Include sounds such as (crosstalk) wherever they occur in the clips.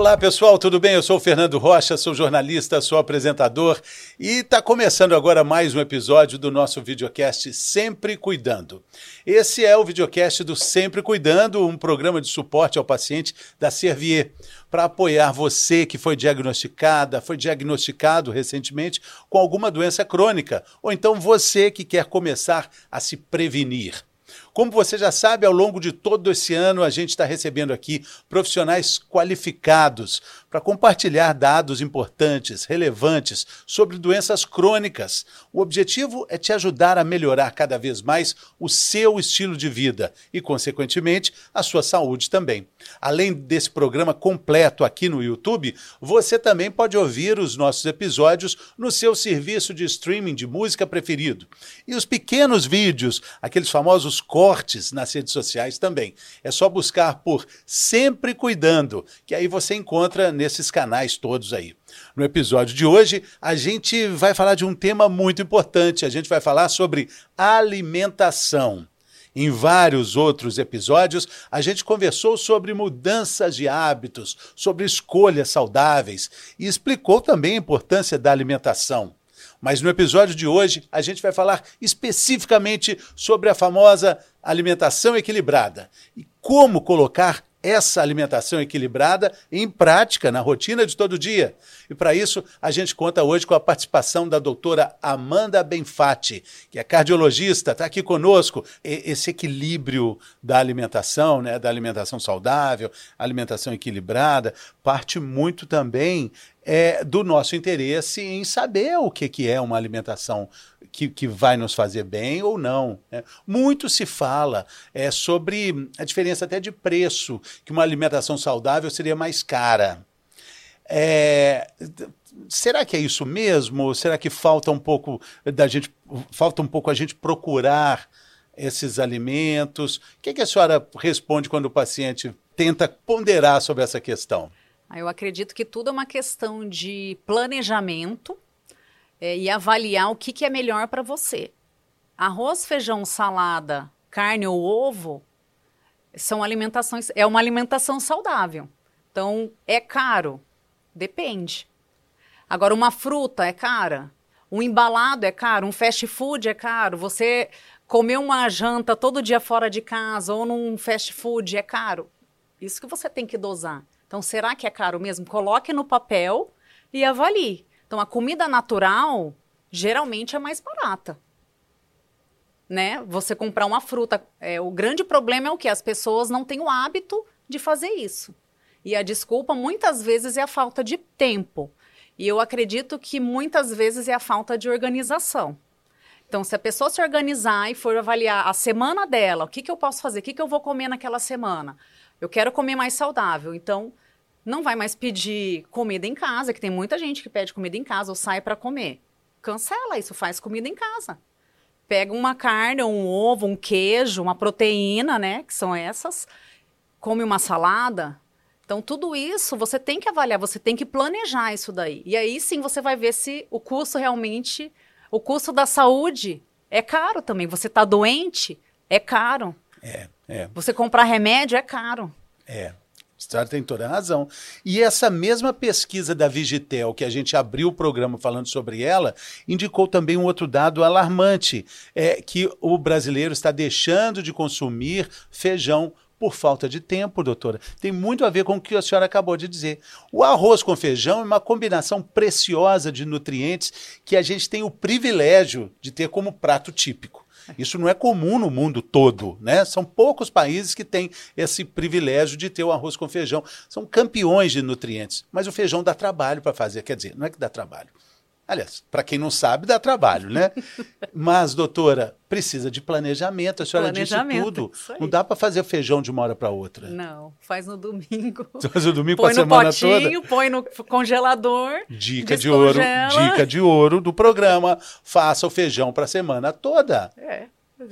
Olá pessoal, tudo bem? Eu sou o Fernando Rocha, sou jornalista, sou apresentador e está começando agora mais um episódio do nosso videocast Sempre Cuidando. Esse é o videocast do Sempre Cuidando, um programa de suporte ao paciente da Servier, para apoiar você que foi diagnosticada, foi diagnosticado recentemente com alguma doença crônica, ou então você que quer começar a se prevenir. Como você já sabe, ao longo de todo esse ano, a gente está recebendo aqui profissionais qualificados para compartilhar dados importantes, relevantes sobre doenças crônicas. O objetivo é te ajudar a melhorar cada vez mais o seu estilo de vida e, consequentemente, a sua saúde também. Além desse programa completo aqui no YouTube, você também pode ouvir os nossos episódios no seu serviço de streaming de música preferido. E os pequenos vídeos, aqueles famosos cortes nas redes sociais também. É só buscar por Sempre Cuidando, que aí você encontra nesses canais todos aí. No episódio de hoje, a gente vai falar de um tema muito importante. A gente vai falar sobre alimentação. Em vários outros episódios, a gente conversou sobre mudanças de hábitos, sobre escolhas saudáveis e explicou também a importância da alimentação. Mas no episódio de hoje, a gente vai falar especificamente sobre a famosa alimentação equilibrada e como colocar essa alimentação equilibrada em prática, na rotina de todo dia. E para isso, a gente conta hoje com a participação da doutora Amanda Benfatti, que é cardiologista, está aqui conosco. E esse equilíbrio da alimentação, né, da alimentação saudável, alimentação equilibrada, parte muito também é, do nosso interesse em saber o que, que é uma alimentação que, que vai nos fazer bem ou não. Né? Muito se fala é, sobre a diferença até de preço, que uma alimentação saudável seria mais cara. É, será que é isso mesmo? Será que falta um pouco da gente, falta um pouco a gente procurar esses alimentos? O que, que a senhora responde quando o paciente tenta ponderar sobre essa questão? Ah, eu acredito que tudo é uma questão de planejamento é, e avaliar o que, que é melhor para você. Arroz, feijão, salada, carne ou ovo são alimentações, é uma alimentação saudável. Então, é caro? Depende. Agora, uma fruta é cara? Um embalado é caro? Um fast food é caro? Você comer uma janta todo dia fora de casa ou num fast food é caro? Isso que você tem que dosar. Então, será que é caro mesmo? Coloque no papel e avalie. Então, a comida natural geralmente é mais barata. Né? Você comprar uma fruta. É, o grande problema é o que? As pessoas não têm o hábito de fazer isso. E a desculpa muitas vezes é a falta de tempo. E eu acredito que muitas vezes é a falta de organização. Então, se a pessoa se organizar e for avaliar a semana dela, o que, que eu posso fazer, o que, que eu vou comer naquela semana, eu quero comer mais saudável. Então, não vai mais pedir comida em casa, que tem muita gente que pede comida em casa ou sai para comer. Cancela isso, faz comida em casa. Pega uma carne, um ovo, um queijo, uma proteína, né? Que são essas. Come uma salada. Então, tudo isso você tem que avaliar, você tem que planejar isso daí. E aí sim você vai ver se o custo realmente. O custo da saúde é caro também. Você está doente, é caro. É, é. Você comprar remédio é caro. É. A senhora tem toda a razão. E essa mesma pesquisa da Vigitel, que a gente abriu o programa falando sobre ela, indicou também um outro dado alarmante: é que o brasileiro está deixando de consumir feijão por falta de tempo, doutora. Tem muito a ver com o que a senhora acabou de dizer. O arroz com feijão é uma combinação preciosa de nutrientes que a gente tem o privilégio de ter como prato típico. Isso não é comum no mundo todo, né? São poucos países que têm esse privilégio de ter o arroz com feijão. São campeões de nutrientes. Mas o feijão dá trabalho para fazer. Quer dizer, não é que dá trabalho. Aliás, para quem não sabe, dá trabalho, né? (laughs) Mas, doutora, precisa de planejamento. A senhora disse tudo. Não dá para fazer feijão de uma hora para outra. Não, faz no domingo. (laughs) Faz no domingo para a semana potinho, toda. Põe no congelador. Dica de ouro, dica de ouro do programa. Faça o feijão para a semana toda. É.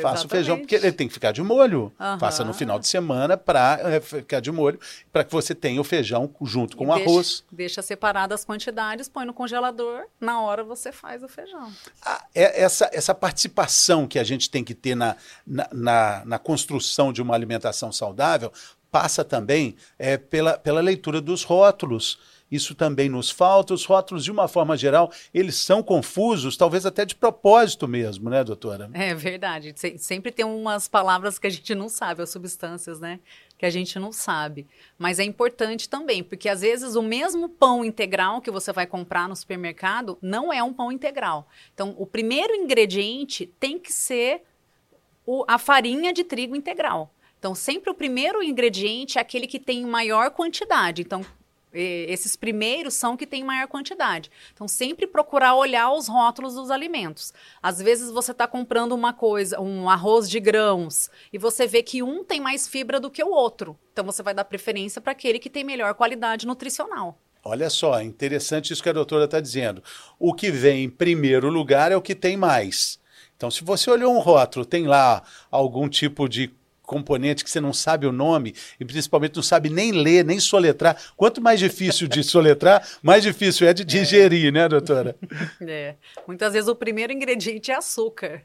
Faça o feijão, porque ele tem que ficar de molho. Uhum. Faça no final de semana para é, ficar de molho, para que você tenha o feijão junto com o arroz. Deixa separadas as quantidades, põe no congelador, na hora você faz o feijão. Ah, é, essa, essa participação que a gente tem que ter na, na, na, na construção de uma alimentação saudável passa também é, pela, pela leitura dos rótulos. Isso também nos falta. Os rótulos, de uma forma geral, eles são confusos, talvez até de propósito mesmo, né, doutora? É verdade. Sempre tem umas palavras que a gente não sabe, as substâncias, né? Que a gente não sabe. Mas é importante também, porque às vezes o mesmo pão integral que você vai comprar no supermercado não é um pão integral. Então, o primeiro ingrediente tem que ser o, a farinha de trigo integral. Então, sempre o primeiro ingrediente é aquele que tem maior quantidade. Então, esses primeiros são que têm maior quantidade. Então, sempre procurar olhar os rótulos dos alimentos. Às vezes você está comprando uma coisa, um arroz de grãos, e você vê que um tem mais fibra do que o outro. Então, você vai dar preferência para aquele que tem melhor qualidade nutricional. Olha só, interessante isso que a doutora está dizendo. O que vem em primeiro lugar é o que tem mais. Então, se você olhou um rótulo, tem lá algum tipo de componente que você não sabe o nome e principalmente não sabe nem ler, nem soletrar. Quanto mais difícil de soletrar, mais difícil é de digerir, é. né, doutora? É. Muitas vezes o primeiro ingrediente é açúcar.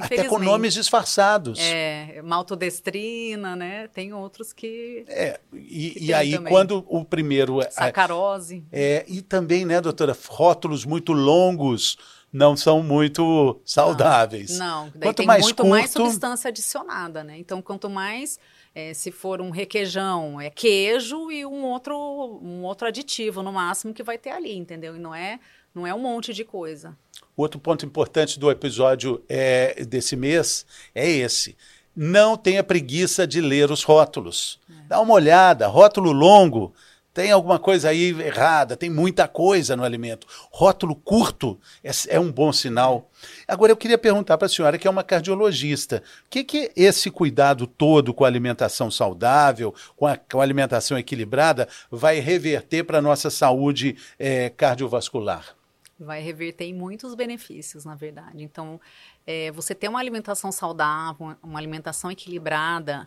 Até com nomes disfarçados. É, maltodestrina, né? Tem outros que. É, e, que e aí, também. quando o primeiro. É, Sacarose. É, e também, né, doutora, rótulos muito longos não são muito saudáveis. Não, não. quanto tem mais muito curto... mais substância adicionada, né? Então, quanto mais é, se for um requeijão, é queijo e um outro, um outro aditivo no máximo que vai ter ali, entendeu? E não é, não é um monte de coisa. Outro ponto importante do episódio é, desse mês é esse. Não tenha preguiça de ler os rótulos. É. Dá uma olhada, rótulo longo tem alguma coisa aí errada, tem muita coisa no alimento. Rótulo curto é, é um bom sinal. Agora, eu queria perguntar para a senhora, que é uma cardiologista, o que, que esse cuidado todo com a alimentação saudável, com a, com a alimentação equilibrada, vai reverter para a nossa saúde é, cardiovascular? Vai reverter em muitos benefícios, na verdade. Então, é, você ter uma alimentação saudável, uma alimentação equilibrada,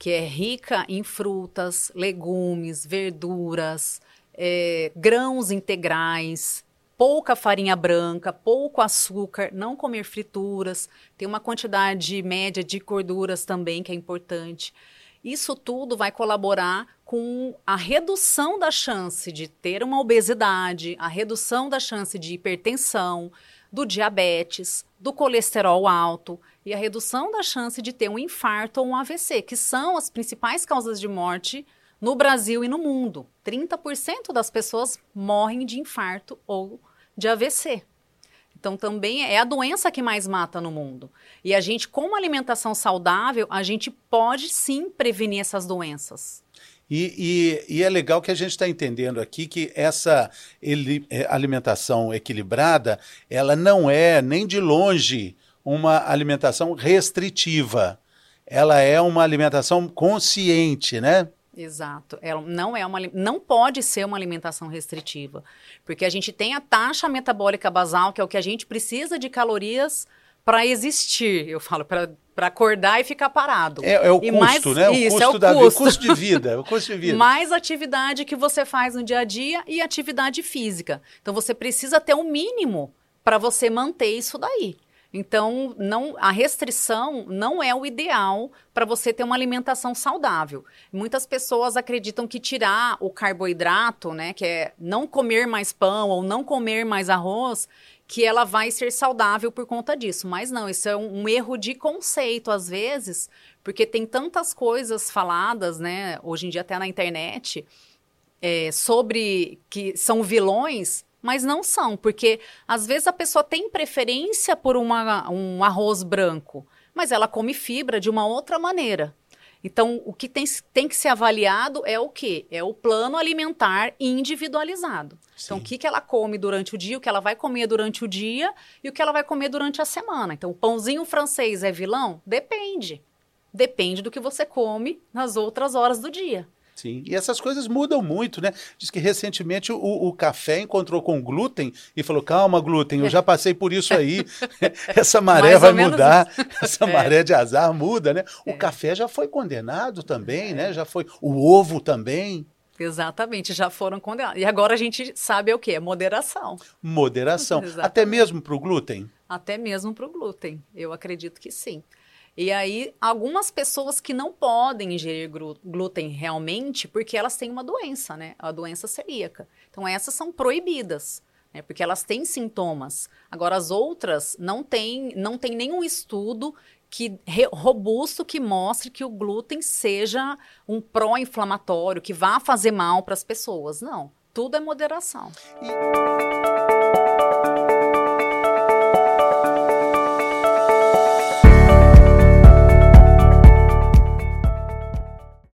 que é rica em frutas, legumes, verduras, é, grãos integrais, pouca farinha branca, pouco açúcar, não comer frituras, tem uma quantidade média de gorduras também que é importante. Isso tudo vai colaborar com a redução da chance de ter uma obesidade, a redução da chance de hipertensão, do diabetes, do colesterol alto e a redução da chance de ter um infarto ou um AVC, que são as principais causas de morte no Brasil e no mundo. 30% das pessoas morrem de infarto ou de AVC. Então, também é a doença que mais mata no mundo. E a gente, com uma alimentação saudável, a gente pode sim prevenir essas doenças. E, e, e, é legal que a gente está entendendo aqui que essa ele, é, alimentação equilibrada, ela não é nem de longe uma alimentação restritiva. Ela é uma alimentação consciente, né? Exato. Ela não é uma não pode ser uma alimentação restritiva, porque a gente tem a taxa metabólica basal, que é o que a gente precisa de calorias para existir. Eu falo para acordar e ficar parado. É, é o e custo, mais, né? O isso, custo é o da custo. custo de vida, o custo de (laughs) vida. mais atividade que você faz no dia a dia e atividade física. Então você precisa ter um mínimo para você manter isso daí. Então, não, a restrição não é o ideal para você ter uma alimentação saudável. Muitas pessoas acreditam que tirar o carboidrato, né, que é não comer mais pão ou não comer mais arroz, que ela vai ser saudável por conta disso. Mas não, isso é um, um erro de conceito às vezes, porque tem tantas coisas faladas, né, hoje em dia até na internet, é, sobre que são vilões mas não são, porque às vezes a pessoa tem preferência por uma, um arroz branco, mas ela come fibra de uma outra maneira. Então, o que tem, tem que ser avaliado é o quê? É o plano alimentar individualizado. Sim. Então, o que, que ela come durante o dia, o que ela vai comer durante o dia e o que ela vai comer durante a semana. Então, o pãozinho francês é vilão? Depende. Depende do que você come nas outras horas do dia. Sim, e essas coisas mudam muito, né? Diz que recentemente o, o café encontrou com glúten e falou: calma, glúten, eu já passei por isso aí. (laughs) (laughs) essa maré vai mudar, (laughs) essa é. maré de azar muda, né? O é. café já foi condenado também, é. né? Já foi. O ovo também. Exatamente, já foram condenados. E agora a gente sabe o que? É moderação. Moderação. Até mesmo para o glúten? Até mesmo para o glúten, eu acredito que sim. E aí, algumas pessoas que não podem ingerir glúten realmente porque elas têm uma doença, né? A doença celíaca. Então, essas são proibidas, né? Porque elas têm sintomas. Agora, as outras não têm, não tem nenhum estudo que robusto que mostre que o glúten seja um pró-inflamatório, que vá fazer mal para as pessoas. Não. Tudo é moderação. E...